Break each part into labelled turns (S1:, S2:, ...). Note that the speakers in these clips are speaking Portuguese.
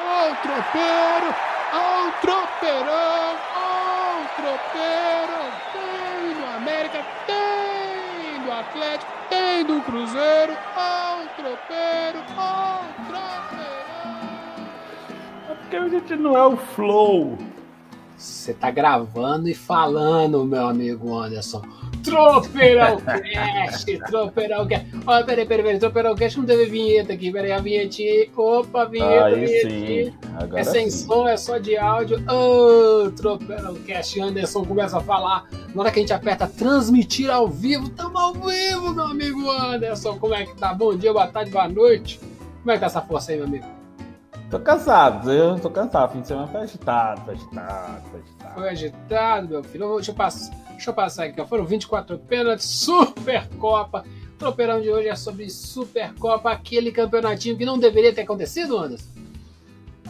S1: Ó o tropeiro, ó o tropeirão, ó o tropeiro. Tem do América, tem do Atlético, tem do Cruzeiro, ó o tropeiro, ó o tropeirão.
S2: É porque a gente não é o flow.
S1: Você tá gravando e falando, meu amigo Anderson. Tropeirão Cast, Tropeirão Cast. Olha, peraí, peraí, peraí, Tropeirão Cast não teve vinheta aqui, peraí, a vinhetinha. Opa, vinheta,
S2: Aí. Agora
S1: É sem
S2: sim.
S1: som, é só de áudio. Ô, Tropeirão Cast, Anderson começa a falar. Na hora que a gente aperta transmitir ao vivo, tamo ao vivo, meu amigo Anderson. Como é que tá? Bom dia, boa tarde, boa noite. Como é que tá essa força aí, meu amigo?
S2: Tô cansado, eu tô cansado. Fim de semana foi agitado, foi agitado, foi agitado.
S1: Foi agitado, meu filho. Deixa eu, passar, deixa eu passar aqui. ó. Foram 24 pênaltis, Supercopa. O tropeirão de hoje é sobre Supercopa, aquele campeonatinho que não deveria ter acontecido, Anderson.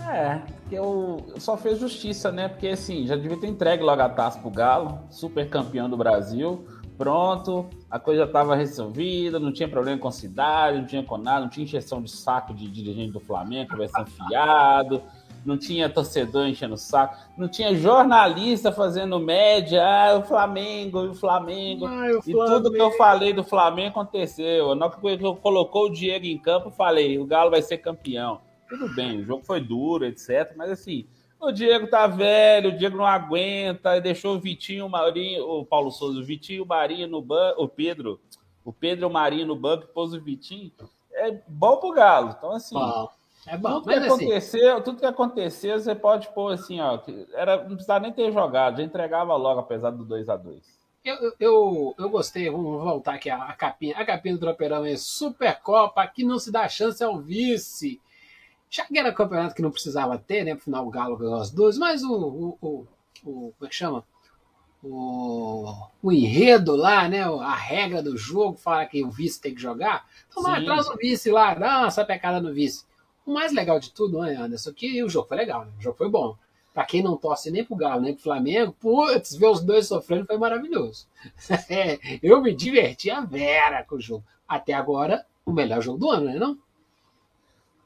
S2: É, porque eu, eu só fez justiça, né? Porque assim, já devia ter entregue logo a taça pro Galo, super campeão do Brasil. Pronto, a coisa estava resolvida, não tinha problema com cidade, não tinha com nada, não tinha injeção de saco de dirigente do Flamengo, conversando fiado, não tinha torcedor enchendo o saco, não tinha jornalista fazendo média, ah, o Flamengo, o Flamengo.
S1: Ai, o
S2: E tudo que eu falei do Flamengo aconteceu. Na hora que eu colocou o Diego em campo, eu falei, o Galo vai ser campeão. Tudo bem, o jogo foi duro, etc. Mas assim, o Diego tá velho, o Diego não aguenta, deixou o Vitinho, o Marinho, o Paulo Souza, o Vitinho, o Marinho no banco, o Pedro, o Pedro e o Marinho no banco, pôs o Vitinho. É bom pro Galo. Então, assim,
S1: Bom, é bom,
S2: tudo que
S1: mas assim,
S2: aconteceu, tudo que aconteceu, você pode pôr assim, ó. Era, não precisava nem ter jogado, já entregava logo, apesar do 2 a 2
S1: eu, eu- eu, gostei, vamos voltar aqui a, a capinha. A capinha do tropeirão é Supercopa, aqui não se dá chance ao vice. Já que era campeonato que não precisava ter, né? Afinal, o Galo ganhou as duas, mas o, o, o, o- como é que chama? O, o enredo lá, né? A regra do jogo fala que o vice tem que jogar. Então
S2: Sim.
S1: atrás do vice lá, dá essa pecada no vice. O mais legal de tudo, né, Anderson, que o jogo foi legal, né? O jogo foi bom. Pra quem não torce nem pro Galo, nem pro Flamengo, putz, ver os dois sofrendo foi maravilhoso. É, eu me diverti a vera com o jogo. Até agora, o melhor jogo do ano, né? Não?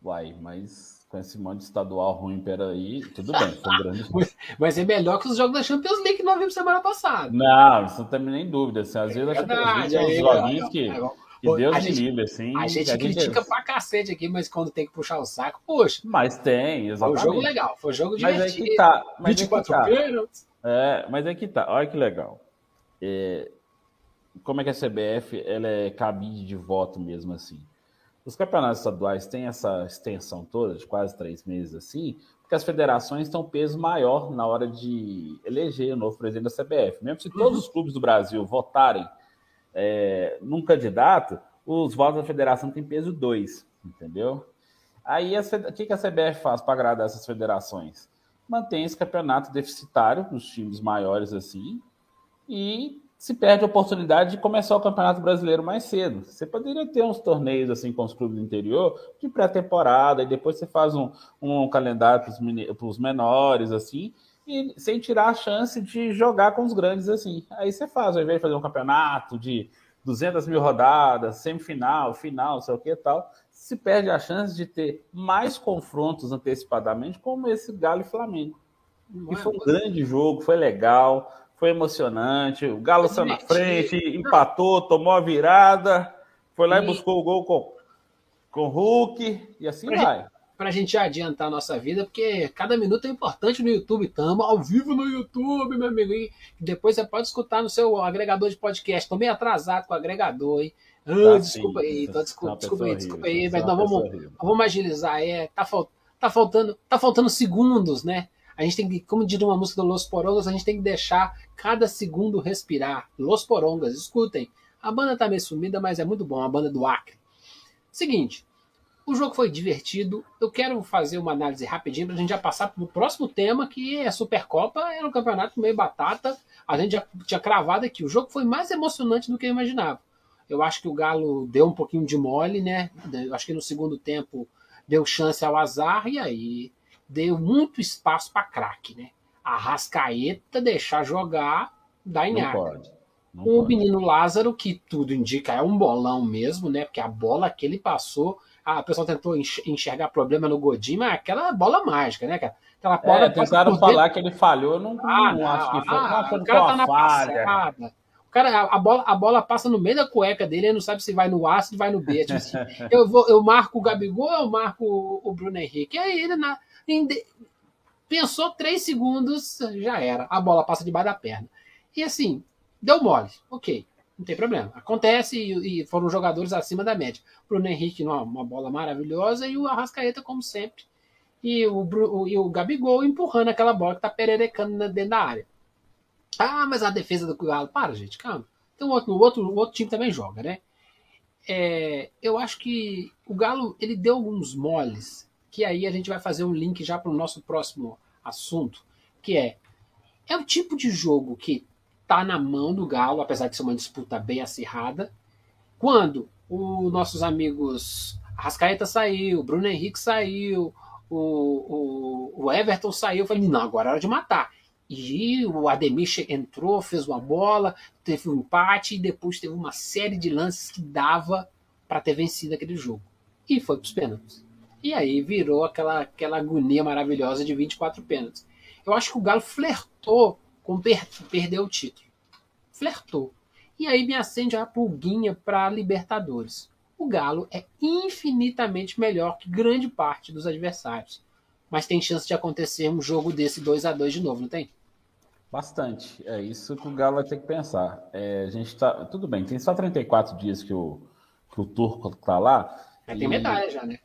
S2: Uai, mas com esse monte de estadual ruim, peraí, tudo bem, foi um grande jogo.
S1: Vai ser melhor que os jogos da Champions League que nós vimos semana passada.
S2: Não, isso não tem nem dúvida. Assim, às vezes a Champions League é uns joguinhos que, que Deus
S1: a gente-
S2: livre, assim.
S1: A gente
S2: que
S1: critica pra cacete aqui, mas quando tem que puxar o saco, poxa,
S2: Mas tem,
S1: foi um
S2: exatamente.
S1: jogo legal, foi um jogo
S2: Mas é
S1: divertido.
S2: que tá. Mas é que
S1: 24
S2: tá.
S1: pênaltis.
S2: É, mas é que tá. Olha que legal. É, como é que a CBF ela é cabide de voto mesmo assim? Os campeonatos estaduais têm essa extensão toda, de quase três meses assim, porque as federações têm um peso maior na hora de eleger o novo presidente da CBF. Mesmo se todos os clubes do Brasil votarem é, num candidato, os votos da federação têm peso 2, entendeu? Aí o que, que a CBF faz para agradar essas federações? Mantém esse campeonato deficitário nos times maiores assim e se perde a oportunidade de começar o Campeonato Brasileiro mais cedo. Você poderia ter uns torneios assim com os clubes do interior de pré-temporada e depois você faz um, um calendário para os menores assim e sem tirar a chance de jogar com os grandes assim. Aí você faz, ao invés de fazer um campeonato de 200 mil rodadas, semifinal, final, sei o que e tal, se perde a chance de ter mais confrontos antecipadamente, como esse Galo e Flamengo. E
S1: é?
S2: foi um grande jogo, foi legal, foi emocionante. O Galo saiu na frente, empatou, tomou a virada, foi lá e
S1: E-
S2: buscou o gol com, com o Hulk, e assim
S1: Pra
S2: vai.
S1: Pra gente adiantar a nossa vida, porque cada minuto é importante no YouTube. Tamo ao vivo no YouTube, meu amigo. E depois você pode escutar no seu agregador de podcast. Tô meio atrasado com o agregador, hein? Ah,
S2: Tá,
S1: desculpa
S2: sim,
S1: aí,
S2: é
S1: desculpa, desculpa aí, desculpa aí, mas nós vamos, vamos agilizar. É, tá, tá, faltando, tá faltando segundos, né? A gente tem que, como diria uma música do Los Porongas, a gente tem que deixar cada segundo respirar. Los Porongas, escutem. A banda tá meio sumida, mas é muito bom, a banda do Acre. Seguinte, o jogo foi divertido. Eu quero fazer uma análise rapidinho pra gente já passar pro próximo tema, que é a Supercopa. Era um campeonato meio batata. A gente já tinha cravado aqui. O jogo foi mais emocionante do que eu imaginava. Eu acho que o Galo deu um pouquinho de mole, né? Eu acho que no segundo tempo deu chance ao azar e aí deu muito espaço para craque, né? A Rascaeta deixar jogar, dá em
S2: Não pode. Não
S1: O
S2: pode.
S1: menino Lázaro, que tudo indica, é um bolão mesmo, né? Porque a bola que ele passou a ah, pessoa tentou enxergar problema no Godin, mas aquela bola mágica, né, cara? Aquela
S2: bola é, tentaram falar dentro... que ele falhou, não, ah, não, acho que foi. Ah,
S1: o cara tá na falha. Passada. O cara, a, bola, a bola passa no meio da cueca dele, ele não sabe se vai no A, se vai no B. Tipo assim, eu, vou, eu marco o Gabigol, eu marco o, o Bruno Henrique. E aí ele na, pensou três segundos, já era. A bola passa debaixo da perna. E assim, deu mole. Ok. Não tem problema. Acontece e, e foram jogadores acima da média. Bruno Henrique, uma, uma bola maravilhosa, e o Arrascaeta, como sempre. E o, o, e o Gabigol empurrando aquela bola que tá pererecando dentro da área. Ah, mas a defesa do Galo. Para, gente, calma. Então o outro, o outro, o outro time também joga, né? É, eu acho que o Galo ele deu alguns moles, que aí a gente vai fazer um link já para o nosso próximo assunto, que é é o tipo de jogo que está na mão do Galo, apesar de ser uma disputa bem acirrada. Quando os nossos amigos Rascaeta saiu, Bruno Henrique saiu, o, o, o Everton saiu, eu falei, não, agora é hora de matar. E o Ademir entrou, fez uma bola, teve um empate e depois teve uma série de lances que dava para ter vencido aquele jogo. E foi para os pênaltis. E aí virou aquela, aquela agonia maravilhosa de 24 pênaltis. Eu acho que o Galo flertou com per perder o título. Flertou. E aí me acende a pulguinha para Libertadores. O Galo é infinitamente melhor que grande parte dos adversários. Mas tem chance de acontecer um jogo desse 2 a 2 de novo, não tem?
S2: Bastante. É isso que o Galo vai ter que pensar. É, a gente tá. Tudo bem, tem só 34 dias que o, que o Turco tá lá.
S1: É, tem medalha já, né?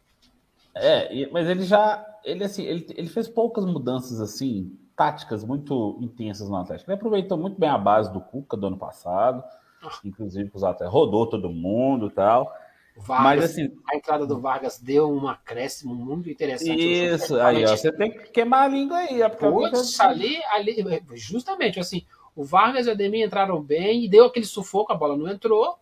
S2: É, mas ele já. Ele, assim, ele, ele fez poucas mudanças assim táticas muito intensas no Atlético. Ele aproveitou muito bem a base do Cuca do ano passado, inclusive os atletas, rodou todo mundo e tal.
S1: Vargas, Mas assim, a entrada do Vargas deu um acréscimo muito interessante.
S2: Isso, aí ó, você tem que queimar a língua aí. É
S1: Putz, ali, ali, justamente assim, o Vargas e o Ademir entraram bem e deu aquele sufoco, a bola não entrou.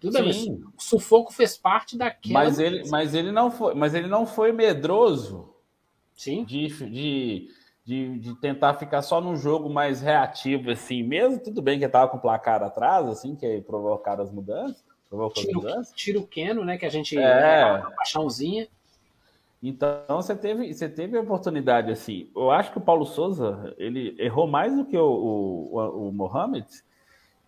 S1: Tudo bem, o sufoco fez parte daquela.
S2: Mas ele, mas ele não foi, mas ele não foi medroso.
S1: Sim.
S2: De, de de, de, tentar ficar só num jogo mais reativo, assim, mesmo tudo bem que estava com o placar atrás, assim, que provocaram as mudanças. Provocou
S1: tiro, mudanças. tiro Keno, né? Que a gente
S2: é.
S1: uma paixãozinha.
S2: Então você teve, você teve a oportunidade, assim. Eu acho que o Paulo Souza ele errou mais do que o, o, o Mohamed,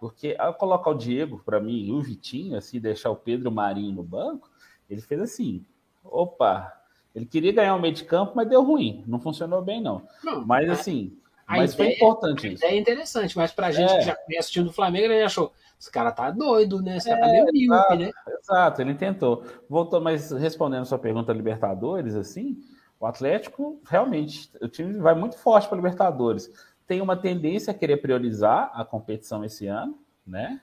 S2: porque ao colocar o Diego para mim e o Vitinho, assim, deixar o Pedro Marinho no banco, ele fez assim: opa, ele queria ganhar o meio de campo, mas deu ruim. Não funcionou bem, não. não mas assim, mas
S1: ideia,
S2: foi importante
S1: a isso. É interessante, mas pra gente é. que já conhece o time do Flamengo, ele achou. Esse cara tá doido, né? Esse cara tá é, tá meio míope, né?
S2: Exato, ele tentou. Voltou, mas respondendo a sua pergunta, Libertadores, assim, o Atlético, realmente, o time vai muito forte para Libertadores. Tem uma tendência a querer priorizar a competição esse ano, né?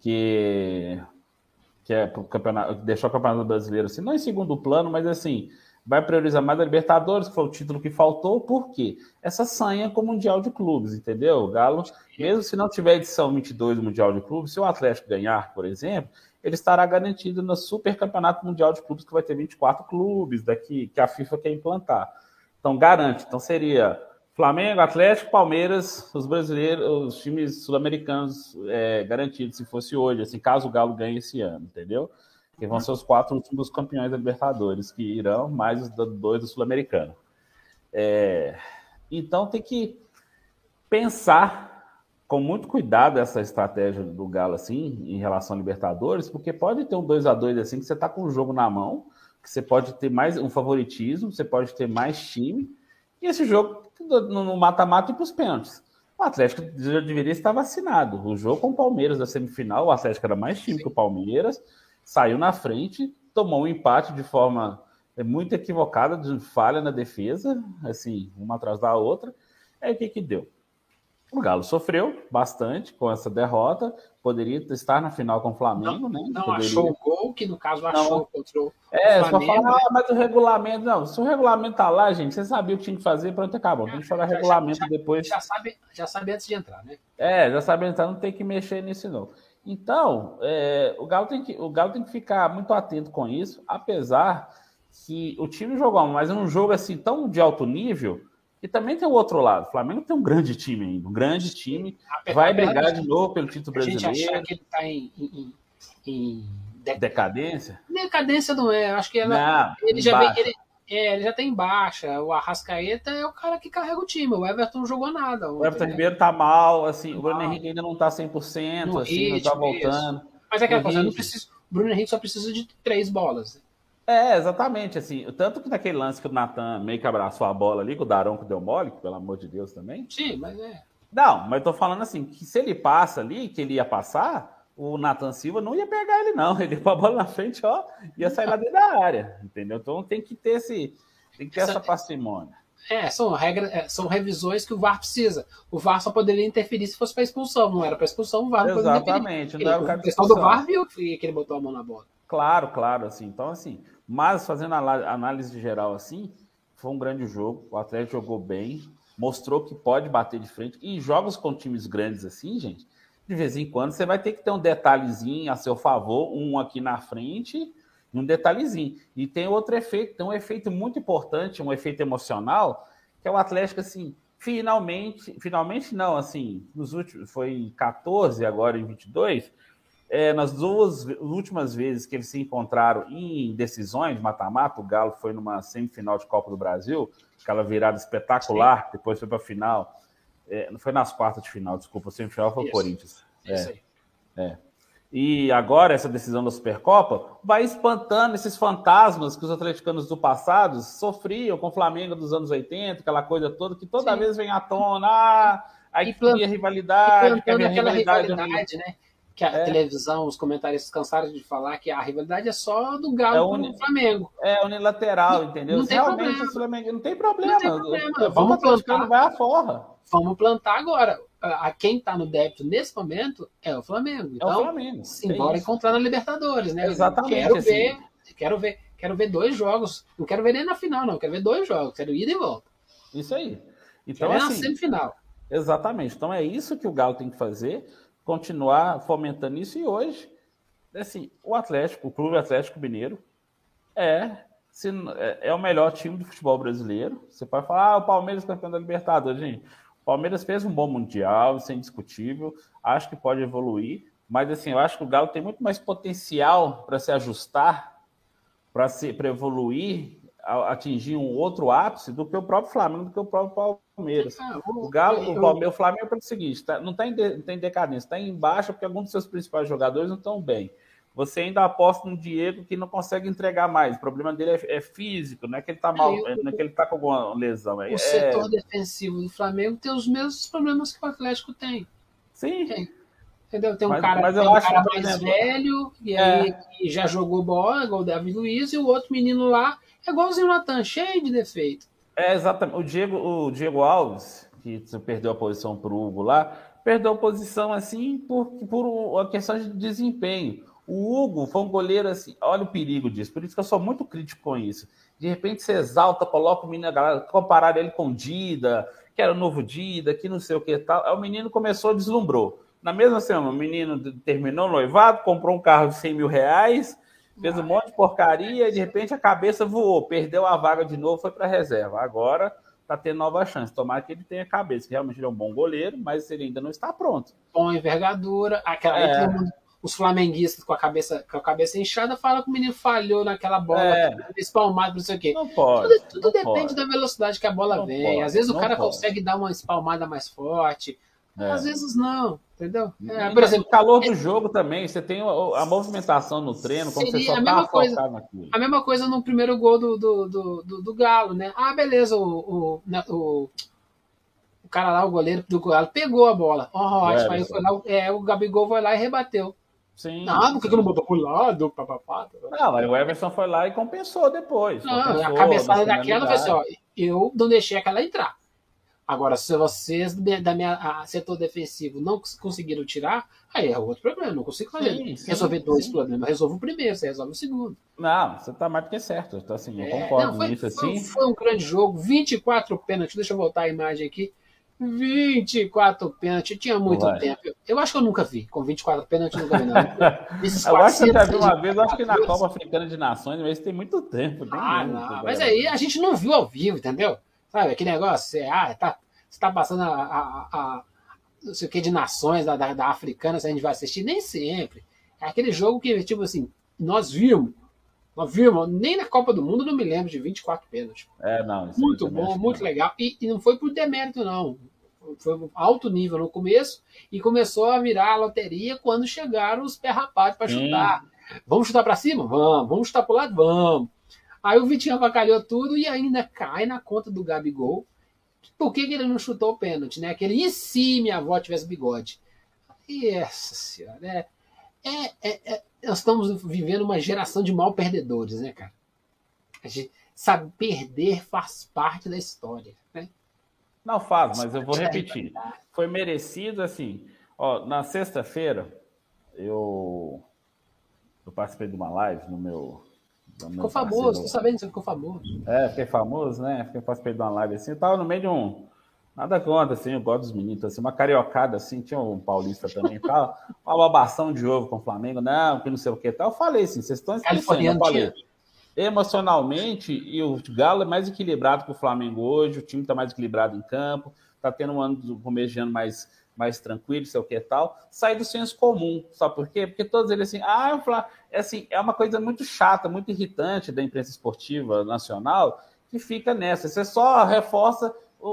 S2: Que que é o campeonato, deixou o Campeonato Brasileiro assim, não em segundo plano, mas assim, vai priorizar mais a Libertadores, que foi o título que faltou, por quê? Essa sanha com o Mundial de Clubes, entendeu? O Galo, mesmo se não tiver edição 22 do Mundial de Clubes, se o Atlético ganhar, por exemplo, ele estará garantido no Super Campeonato Mundial de Clubes, que vai ter 24 clubes daqui, que a FIFA quer implantar. Então, garante. Então, seria Flamengo, Atlético, Palmeiras, os brasileiros, os times sul-americanos é, garantidos, se fosse hoje, assim, caso o Galo ganhe esse ano, entendeu? Que vão ser os quatro últimos campeões da Libertadores, que irão, mais os dois do Sul-Americano. É, então tem que pensar com muito cuidado essa estratégia do Galo, assim, em relação a Libertadores, porque pode ter um 2 a 2 assim, que você está com o jogo na mão, que você pode ter mais um favoritismo, você pode ter mais time, e esse jogo no mata-mata e para os pênaltis. O Atlético já deveria estar vacinado. O jogo com o Palmeiras da semifinal, o Atlético era mais time que o Palmeiras, saiu na frente, tomou um empate de forma é, muito equivocada, de falha na defesa, assim, uma atrás da outra. É o que que deu? O Galo sofreu bastante com essa derrota, poderia estar na final com o Flamengo,
S1: não,
S2: né?
S1: Não
S2: poderia...
S1: achou o gol, que no caso achou não. contra o
S2: É, Flamengo, só falar, ah, mas o regulamento, não, se o regulamento tá lá, gente, você sabia o que tinha que fazer, pronto, acabou. Tem que chorar já, regulamento
S1: já,
S2: depois.
S1: Já sabe, já sabe antes de entrar, né?
S2: É, já sabe entrar, não tem que mexer nisso não. Então, é, o, Galo tem que, o Galo tem que ficar muito atento com isso, apesar que o time jogou, mas é um jogo assim tão de alto nível e também tem o outro lado. O Flamengo tem um grande time ainda, um grande time. vai brigar de novo pelo título brasileiro. A gente
S1: achar que ele está em, em, em
S2: decadência?
S1: Decadência não é, acho que ela, não, ele já vem, ele, é, ele já tem baixa. O Arrascaeta é o cara que carrega o time. O Everton não jogou nada.
S2: O Everton né? Ribeiro tá mal, assim, tá o Bruno Henrique ainda não tá 100%, no assim, não tá voltando.
S1: Isso. Mas é aquela coisa, não preciso, o Bruno Henrique só precisa de três bolas.
S2: É, exatamente, assim, tanto que naquele lance que o Natan meio que abraçou a bola ali, que o Daronco deu mole, pelo amor de Deus também.
S1: Sim, mas é.
S2: Não, mas eu tô falando assim, que se ele passa ali, que ele ia passar, o Nathan Silva não ia pegar ele, não. Ele com a bola na frente, ó, ia sair lá dentro da área, entendeu? Então tem que ter esse, tem que ter essa, essa parcimônia.
S1: É, são regras, é, são revisões que o VAR precisa. O VAR só poderia interferir se fosse para expulsão, não era para expulsão, o VAR não
S2: Exatamente,
S1: poderia não era o pessoal do VAR viu que ele botou a mão na bola.
S2: Claro, claro, assim. Então, assim, mas fazendo a análise geral assim, foi um grande jogo. O Atlético jogou bem, mostrou que pode bater de frente. E jogos com times grandes assim, gente, de vez em quando você vai ter que ter um detalhezinho a seu favor, um aqui na frente, um detalhezinho. E tem outro efeito, tem um efeito muito importante, um efeito emocional, que é o Atlético assim, finalmente, finalmente não, assim, nos últimos foi 14 agora em 22, é, nas duas últimas vezes que eles se encontraram em decisões, mata-mata, o Galo foi numa semifinal de Copa do Brasil, aquela virada espetacular, Sim. depois foi para a final. É, não foi nas quartas de final, desculpa, o semifinal foi o Corinthians. Isso é, é. E agora, essa decisão da Supercopa vai espantando esses fantasmas que os atleticanos do passado sofriam com o Flamengo dos anos 80, aquela coisa toda, que toda Sim. vez vem à tona, ah, aí cria rivalidade,
S1: que a rivalidade, rivalidade né? Que a é. televisão, os comentários cansaram de falar que a rivalidade é só do Galo é uni... com o Flamengo.
S2: É unilateral, entendeu? Não tem Realmente problema. o Flamengo não tem problema. Não tem problema. Vamos plantar. vai à forra.
S1: Vamos plantar agora. A quem está no débito nesse momento é o Flamengo. Então, é o então, Flamengo. Sim, bora encontrar na Libertadores, né?
S2: Exatamente.
S1: Quero assim. ver, quero ver, quero ver dois jogos. Não quero ver nem na final, não. Quero ver dois jogos. Quero ir e volta.
S2: Isso aí.
S1: Então, quero assim, na semifinal.
S2: Exatamente. Então é isso que o Galo tem que fazer continuar fomentando isso. E hoje, assim, o Atlético, o Clube Atlético Mineiro, é, se, é, é, o melhor time do futebol brasileiro. Você pode falar, ah, o Palmeiras campeão da Libertadores, gente. O Palmeiras fez um bom Mundial, isso é indiscutível. Acho que pode evoluir. Mas, assim, eu acho que o Galo tem muito mais potencial para se ajustar, para evoluir atingir um outro ápice do que o próprio Flamengo, do que o próprio Palmeiras. Ah, o Galo, o, Palmeiras, o Flamengo é o seguinte, tá, não está em, tá em decadência, está em baixa porque alguns dos seus principais jogadores não estão bem. Você ainda aposta no Diego que não consegue entregar mais. O problema dele é, é físico, não é que ele está mal, é, não é que ele está com alguma lesão. É,
S1: o setor defensivo do Flamengo tem os mesmos problemas que o Atlético tem.
S2: Sim. Tem.
S1: Entendeu? Tem um mas, cara, mas tem um cara mais exemplo, velho, e aí é. que já jogou bola, igual o Davi Luiz, e o outro menino lá é igualzinho o Natan, cheio de defeito.
S2: É, exatamente. O Diego, o Diego Alves, que perdeu a posição para o Hugo lá, perdeu a posição assim por, por uma questão de desempenho. O Hugo foi um goleiro assim, olha o perigo disso, por isso que eu sou muito crítico com isso. De repente você exalta, coloca o menino, a galera, comparar ele com Dida, que era o novo Dida, que não sei o que tal. Aí o menino começou, deslumbrou. Na mesma semana, o menino terminou noivado, comprou um carro de 100 mil reais, fez um monte de porcaria e de repente a cabeça voou, perdeu a vaga de novo, foi para reserva. Agora está tendo nova chance. Tomara que ele tenha cabeça, que realmente ele é um bom goleiro, mas ele ainda não está pronto.
S1: Bom envergadura, aquela é. os flamenguistas com a cabeça com a cabeça inchada falam que o menino falhou naquela bola, é. espalmado, não sei o quê.
S2: Não pode.
S1: Tudo, tudo depende
S2: pode.
S1: da velocidade que a bola não vem. Pode, Às vezes o cara pode. consegue dar uma espalmada mais forte. É. Às vezes não, entendeu?
S2: É, por exemplo, o calor do jogo também, você tem a movimentação no treino, como você só a mesma tá
S1: coisa, naquilo. A mesma coisa no primeiro gol do, do, do, do, do Galo, né? Ah, beleza, o, o, né, o, o, cara lá, o goleiro do Galo, pegou a bola. Oh, ótimo, aí foi lá, é, o Gabigol foi lá e rebateu.
S2: Sim.
S1: Não, por que, não botou pro lado? Papapá,
S2: não, mas o Everson foi lá e compensou depois.
S1: Não,
S2: compensou,
S1: a cabeçada daquela foi assim, ó, eu não deixei aquela entrar. Agora, se vocês da minha setor defensivo não conseguiram tirar, aí é outro problema. Não consigo fazer. Sim, sim, resolver dois sim. problemas. Resolvo o primeiro, você resolve o segundo.
S2: Não, você tá mais do que certo. Então, assim, eu é, concordo
S1: não,
S2: nisso
S1: foi,
S2: assim.
S1: Foi um grande jogo, 24 pênaltis. Deixa eu voltar a imagem aqui. 24 pênaltis, tinha muito Vai. tempo. Eu acho que eu nunca vi, com 24 pênaltis, nunca vi, não.
S2: eu acho que você já viu uma vez, eu acho que na Copa Africana de Nações, mas tem muito tempo.
S1: Ah, não, mas aí a gente não viu ao vivo, entendeu? Sabe, aquele negócio, você, ah, tá, você tá passando a, a, a não sei o que de nações da, da, da africana, se a gente vai assistir, nem sempre. É aquele jogo que, tipo assim, nós vimos, nós vimos, nem na Copa do Mundo não me lembro de 24 pênaltis.
S2: É, não.
S1: Muito bom, muito legal. E, e, não foi por demérito, não. Foi alto nível no começo e começou a virar a loteria quando chegaram os pé rapados para chutar. Vamos chutar para cima? Vamos. Vamos chutar para o lado? Vamos. Aí o Vitinho avacalhou tudo e ainda cai na conta do Gabigol. Por que, que ele não chutou o pênalti, né? Aquele, e se minha avó tivesse bigode? Essa senhora, é, é, é, é nós estamos vivendo uma geração de mal perdedores, né, cara? A gente sabe, perder faz parte da história, né?
S2: Não faz, mas eu vou repetir. Foi merecido, assim. Ó, na sexta-feira, eu, eu participei de uma live no meu.
S1: Ficou famoso, tô sabendo que você ficou famoso.
S2: É, fiquei famoso, né? Fiquei de uma live assim. Eu tava no meio de um Nada contra, assim, eu gosto dos meninos, assim, uma cariocada, assim, tinha um paulista também tal, uma babação de ovo com o Flamengo, não, que não sei o que tal. Eu falei assim, vocês estão esquecendo, eu falei. Emocionalmente, e o Galo é mais equilibrado que o Flamengo hoje, o time está mais equilibrado em campo, está tendo um ano do começo de ano mais, mais tranquilo, sei o que tal. Sai do senso comum, sabe por quê? Porque todos eles assim, ah, eu falo, é assim, é uma coisa muito chata, muito irritante da imprensa esportiva nacional, que fica nessa. Você só reforça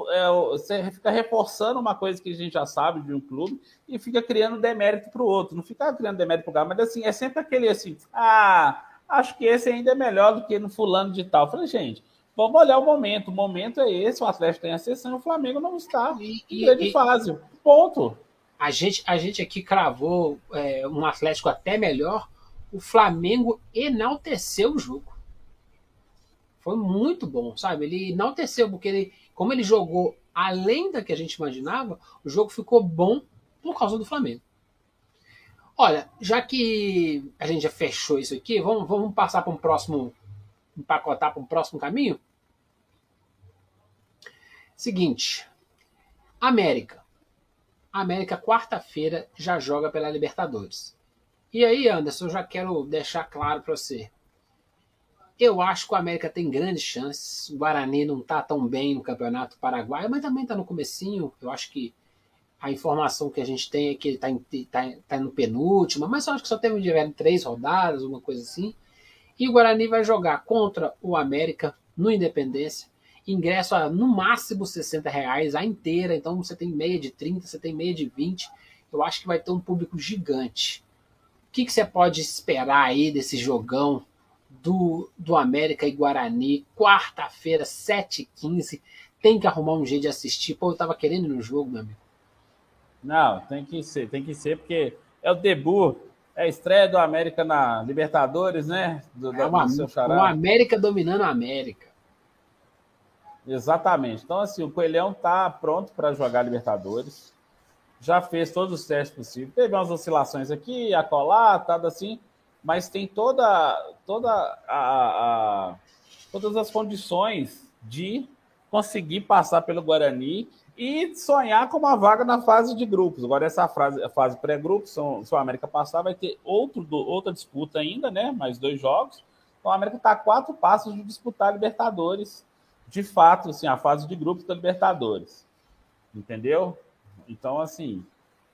S2: é, você fica reforçando uma coisa que a gente já sabe de um clube e fica criando demérito para o outro. Não fica criando demérito para o mas assim, é sempre aquele assim, ah, acho que esse ainda é melhor do que no fulano de tal. Eu falei, gente, vamos olhar o momento. O momento é esse, o Atlético tem a sessão, o Flamengo não está e, em grande fase. Ponto.
S1: A gente, a gente aqui cravou é, um Atlético até melhor. O Flamengo enalteceu o jogo. Foi muito bom, sabe? Ele enalteceu, porque ele como ele jogou além da que a gente imaginava, o jogo ficou bom por causa do Flamengo. Olha, já que a gente já fechou isso aqui, vamos, vamos passar para um próximo. Empacotar para um próximo caminho? Seguinte. América. América, quarta-feira, já joga pela Libertadores. E aí, Anderson, eu já quero deixar claro para você. Eu acho que o América tem grandes chances. O Guarani não está tão bem no Campeonato Paraguaio, mas também está no comecinho. Eu acho que a informação que a gente tem é que ele está tá, tá no penúltimo, mas eu acho que só teve três rodadas, uma coisa assim. E o Guarani vai jogar contra o América no Independência. Ingresso a no máximo 60 reais a inteira, então você tem meia de 30, você tem meia de 20. Eu acho que vai ter um público gigante. O que, que você pode esperar aí desse jogão do, do América e Guarani, quarta-feira, 7h15. Tem que arrumar um jeito de assistir. Pô, eu tava querendo ir no jogo, meu amigo.
S2: Não, tem que ser, tem que ser, porque é o debut, é a estreia do América na Libertadores, né? Do,
S1: é uma, o América dominando a América.
S2: Exatamente. Então, assim, o Coelhão tá pronto para jogar Libertadores. Já fez todos os testes possíveis. Teve umas oscilações aqui, acolá, tá assim mas tem toda, toda a, a, todas as condições de conseguir passar pelo Guarani e sonhar com uma vaga na fase de grupos. Agora, essa fase, fase pré-grupos, se o América passar, vai ter outro, outra disputa ainda, né? Mais dois jogos. Então, o América está a quatro passos de disputar a Libertadores. De fato, assim, a fase de grupos da Libertadores. Entendeu? Então, assim,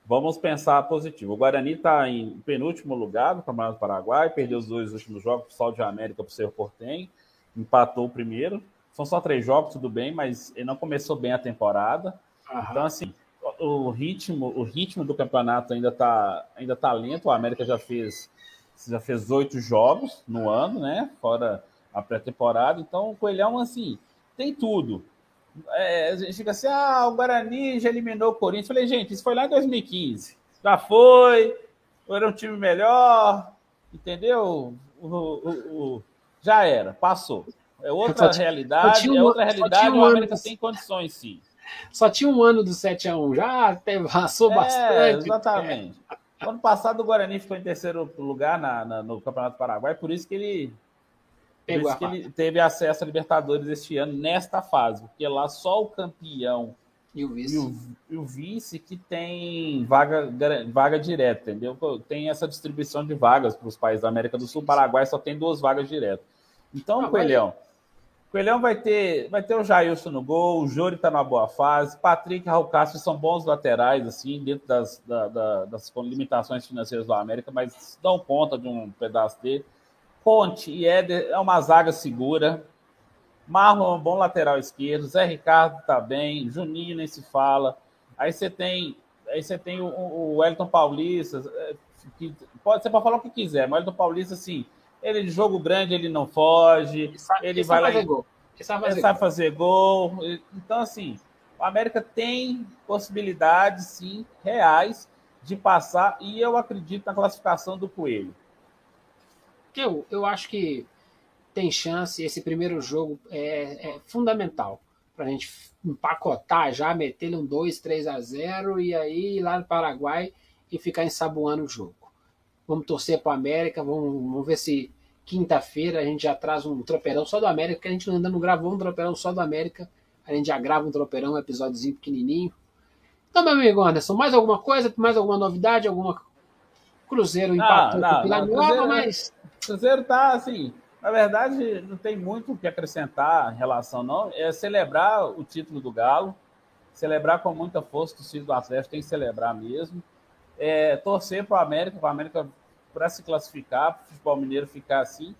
S2: Vamos pensar positivo. O Guarani está em penúltimo lugar no Campeonato do Paraguai, perdeu os dois últimos jogos o Sol de América para o Cerro Portem, empatou o primeiro. São só três jogos, tudo bem, mas ele não começou bem a temporada. Aham. Então, assim, o ritmo, o ritmo do campeonato ainda está ainda tá lento. O América já fez já fez oito jogos no ano, né? Fora a pré-temporada. Então, o Coelhão, assim, tem tudo. É, a gente fica assim, ah, o Guarani já eliminou o Corinthians. Falei, gente, isso foi lá em 2015. Já foi, era um time melhor, entendeu? O, o, o, já era, passou. É outra realidade, um, é outra realidade, um o América tem condições, sim.
S1: Só tinha um ano do 7x1, já até passou é, bastante.
S2: Exatamente. É. Ano passado o Guarani ficou em terceiro lugar na, na, no Campeonato Paraguai, por isso que ele Pegou Por isso que ele teve acesso a Libertadores este ano nesta fase, porque lá só o campeão
S1: e o vice,
S2: e o, e o vice que tem vaga, vaga direta, entendeu? Tem essa distribuição de vagas para os países da América do Sul. O Paraguai só tem duas vagas diretas. Então, ah, Coelhão. Coelhão vai ter, vai ter o Jailson no gol, o Jori está na boa fase, Patrick e Raul Castro são bons laterais, assim, dentro das, da, da, das limitações financeiras do América, mas dão conta de um pedaço dele. Ponte e Éder é uma zaga segura. Marlon é um bom lateral esquerdo. Zé Ricardo tá bem. Juninho nem se fala. Aí você tem, aí você tem o, o Wellington Paulista, é, que pode, você pode falar o que quiser, mas o Wellington Paulista, assim, ele de jogo grande, ele não foge. Ele, sabe, ele vai lá. Fazer gol. Ele sabe fazer, ele sabe fazer gol. Então, assim, o América tem possibilidades, sim, reais de passar, e eu acredito na classificação do Coelho.
S1: Eu, eu acho que tem chance, esse primeiro jogo é, é fundamental para a gente empacotar já, meter um 2, 3 a 0 e aí ir lá no Paraguai e ficar ensaboando o jogo. Vamos torcer para o América, vamos, vamos ver se quinta-feira a gente já traz um tropeirão só do América, porque a gente ainda não gravou um tropeirão só do América, a gente já grava um tropeirão, um episódiozinho pequenininho. Então, meu amigo Anderson, mais alguma coisa, mais alguma novidade, alguma Cruzeiro empatou
S2: não, não, com o Cruzeiro, mas... Cruzeiro tá assim, na verdade, não tem muito o que acrescentar em relação, não. É celebrar o título do Galo, celebrar com muita força o torcida do Atlético, tem que celebrar mesmo. É, torcer para o América, para o América para se classificar, para o futebol mineiro ficar assim,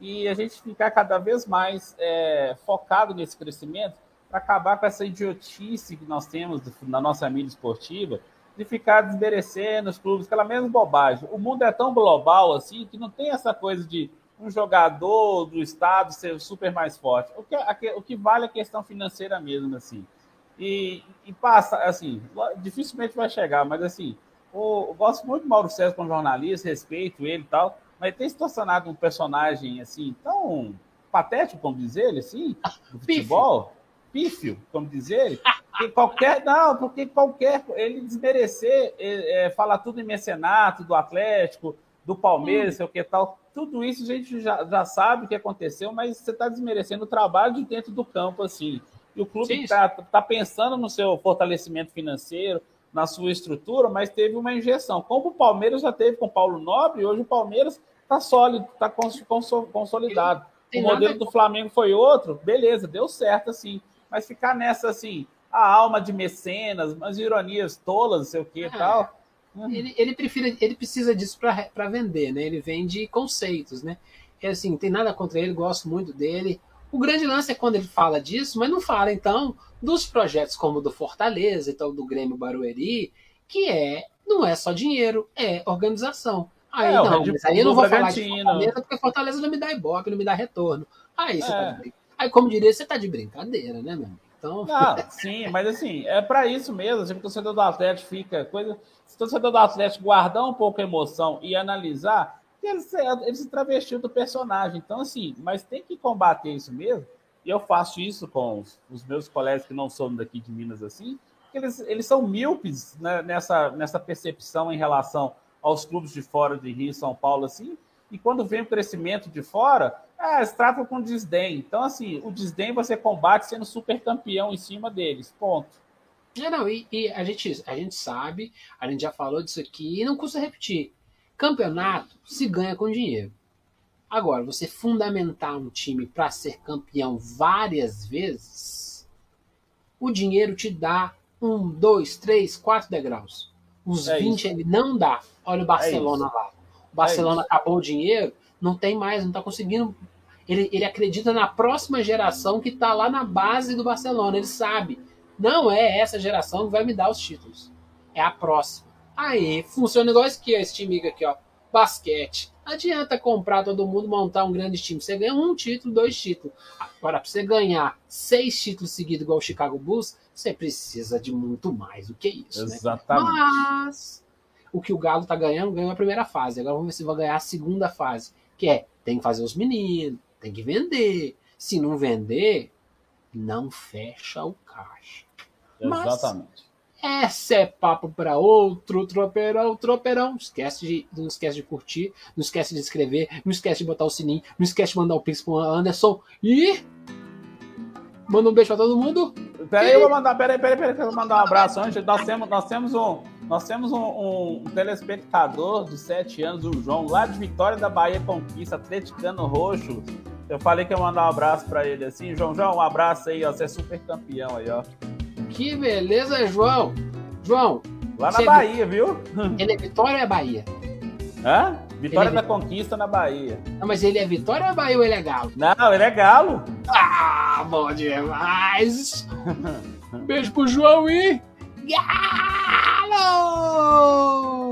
S2: e a gente ficar cada vez mais é, focado nesse crescimento para acabar com essa idiotice que nós temos na nossa mídia esportiva de ficar desmerecendo os clubes, aquela mesma bobagem. O mundo é tão global assim que não tem essa coisa de um jogador do estado ser super mais forte. O que, o que vale é a questão financeira mesmo, assim. E, e passa, assim, dificilmente vai chegar, mas assim, eu gosto muito do Mauro César como jornalista, respeito ele e tal, mas tem se tornado um personagem, assim, tão patético, como dizer ele, assim, do futebol, pífio, como dizer ele, que qualquer, não, porque qualquer, ele desmerecer, é, é, falar tudo em mecenato do Atlético, do Palmeiras, hum. sei o que tal, tudo isso a gente já, já sabe o que aconteceu, mas você está desmerecendo o trabalho de dentro do campo, assim. E o clube está tá pensando no seu fortalecimento financeiro, na sua estrutura, mas teve uma injeção. Como o Palmeiras já teve com o Paulo Nobre, hoje o Palmeiras está sólido, está consolidado. o modelo do Flamengo foi outro, beleza, deu certo assim. Mas ficar nessa assim, a alma de mecenas, umas ironias tolas, não sei o que e é. tal.
S1: Hum. Ele, ele, prefira, ele precisa disso para vender, né? Ele vende conceitos, né? E assim, tem nada contra ele, gosto muito dele. O grande lance é quando ele fala disso, mas não fala então dos projetos como o do Fortaleza, então do Grêmio Barueri, que é não é só dinheiro, é organização. Aí é, não, mas aí eu não vou falar de Fortaleza porque Fortaleza não me dá ibope, não me dá retorno. Aí você é. tá de... Aí, como diria, você tá de brincadeira, né, meu Então...
S2: Não, sim, mas assim, é para isso mesmo. Se o torcedor do Atlético fica coisa. Se o torcedor do Atlético guardar um pouco a emoção e analisar, ele, ele se travestiu do personagem. Então, assim, mas tem que combater isso mesmo. E eu faço isso com os, os meus colegas que não são daqui de Minas, assim, eles, eles são míopes né, nessa, nessa percepção em relação aos clubes de fora de Rio São Paulo, assim, e quando vem o crescimento de fora, é, eles tratam com desdém. Então, assim, o desdém você combate sendo super campeão em cima deles. Ponto.
S1: É, não, e, e, a, gente, a gente sabe, a gente já falou disso aqui, e não custa repetir. Campeonato se ganha com dinheiro. Agora, você fundamentar um time para ser campeão várias vezes, o dinheiro te dá um, dois, três, quatro degraus. Os é 20 isso. ele não dá. Olha o Barcelona é lá. O Barcelona é acabou o dinheiro, não tem mais, não está conseguindo. Ele, ele acredita na próxima geração que está lá na base do Barcelona. Ele sabe. Não é essa geração que vai me dar os títulos. É a próxima. Aí, funciona igual esse aqui, esse time aqui, ó. Basquete. Não adianta comprar todo mundo, montar um grande time. Você ganha um título, dois títulos. Agora, para você ganhar seis títulos seguidos, igual o Chicago Bulls, você precisa de muito mais do que isso.
S2: Né? Exatamente.
S1: Né? Mas o que o Galo tá ganhando, ganhou a primeira fase. Agora vamos ver se vai ganhar a segunda fase. Que é, tem que fazer os meninos, tem que vender. Se não vender, não fecha o caixa.
S2: Exatamente.
S1: Essa é papo para outro tropeirão, tropeirão. Esquece de, não esquece de curtir, não esquece de inscrever, não esquece de botar o sininho, não esquece de mandar o pix pro Anderson e manda um beijo para todo mundo.
S2: Peraí, eu vou mandar, peraí, peraí, peraí, eu vou mandar um abraço antes. Nós temos, nós temos um, nós temos um, um, telespectador de 7 anos, o João, lá de Vitória da Bahia Conquista, atleticano roxo. Eu falei que ia mandar um abraço para ele assim. João, João, um abraço aí, ó. Você é super campeão aí, ó.
S1: Que beleza, João. João.
S2: Lá na Bahia, viu?
S1: Ele é Vitória ou é Bahia?
S2: Hã? Vitória
S1: Ele
S2: da
S1: é-
S2: Conquista na Bahia.
S1: Não, mas ele é Vitória ou é Bahia ou ele é Galo?
S2: Não, ele é galo.
S1: Ah, bom demais! Beijo pro João e. Galo!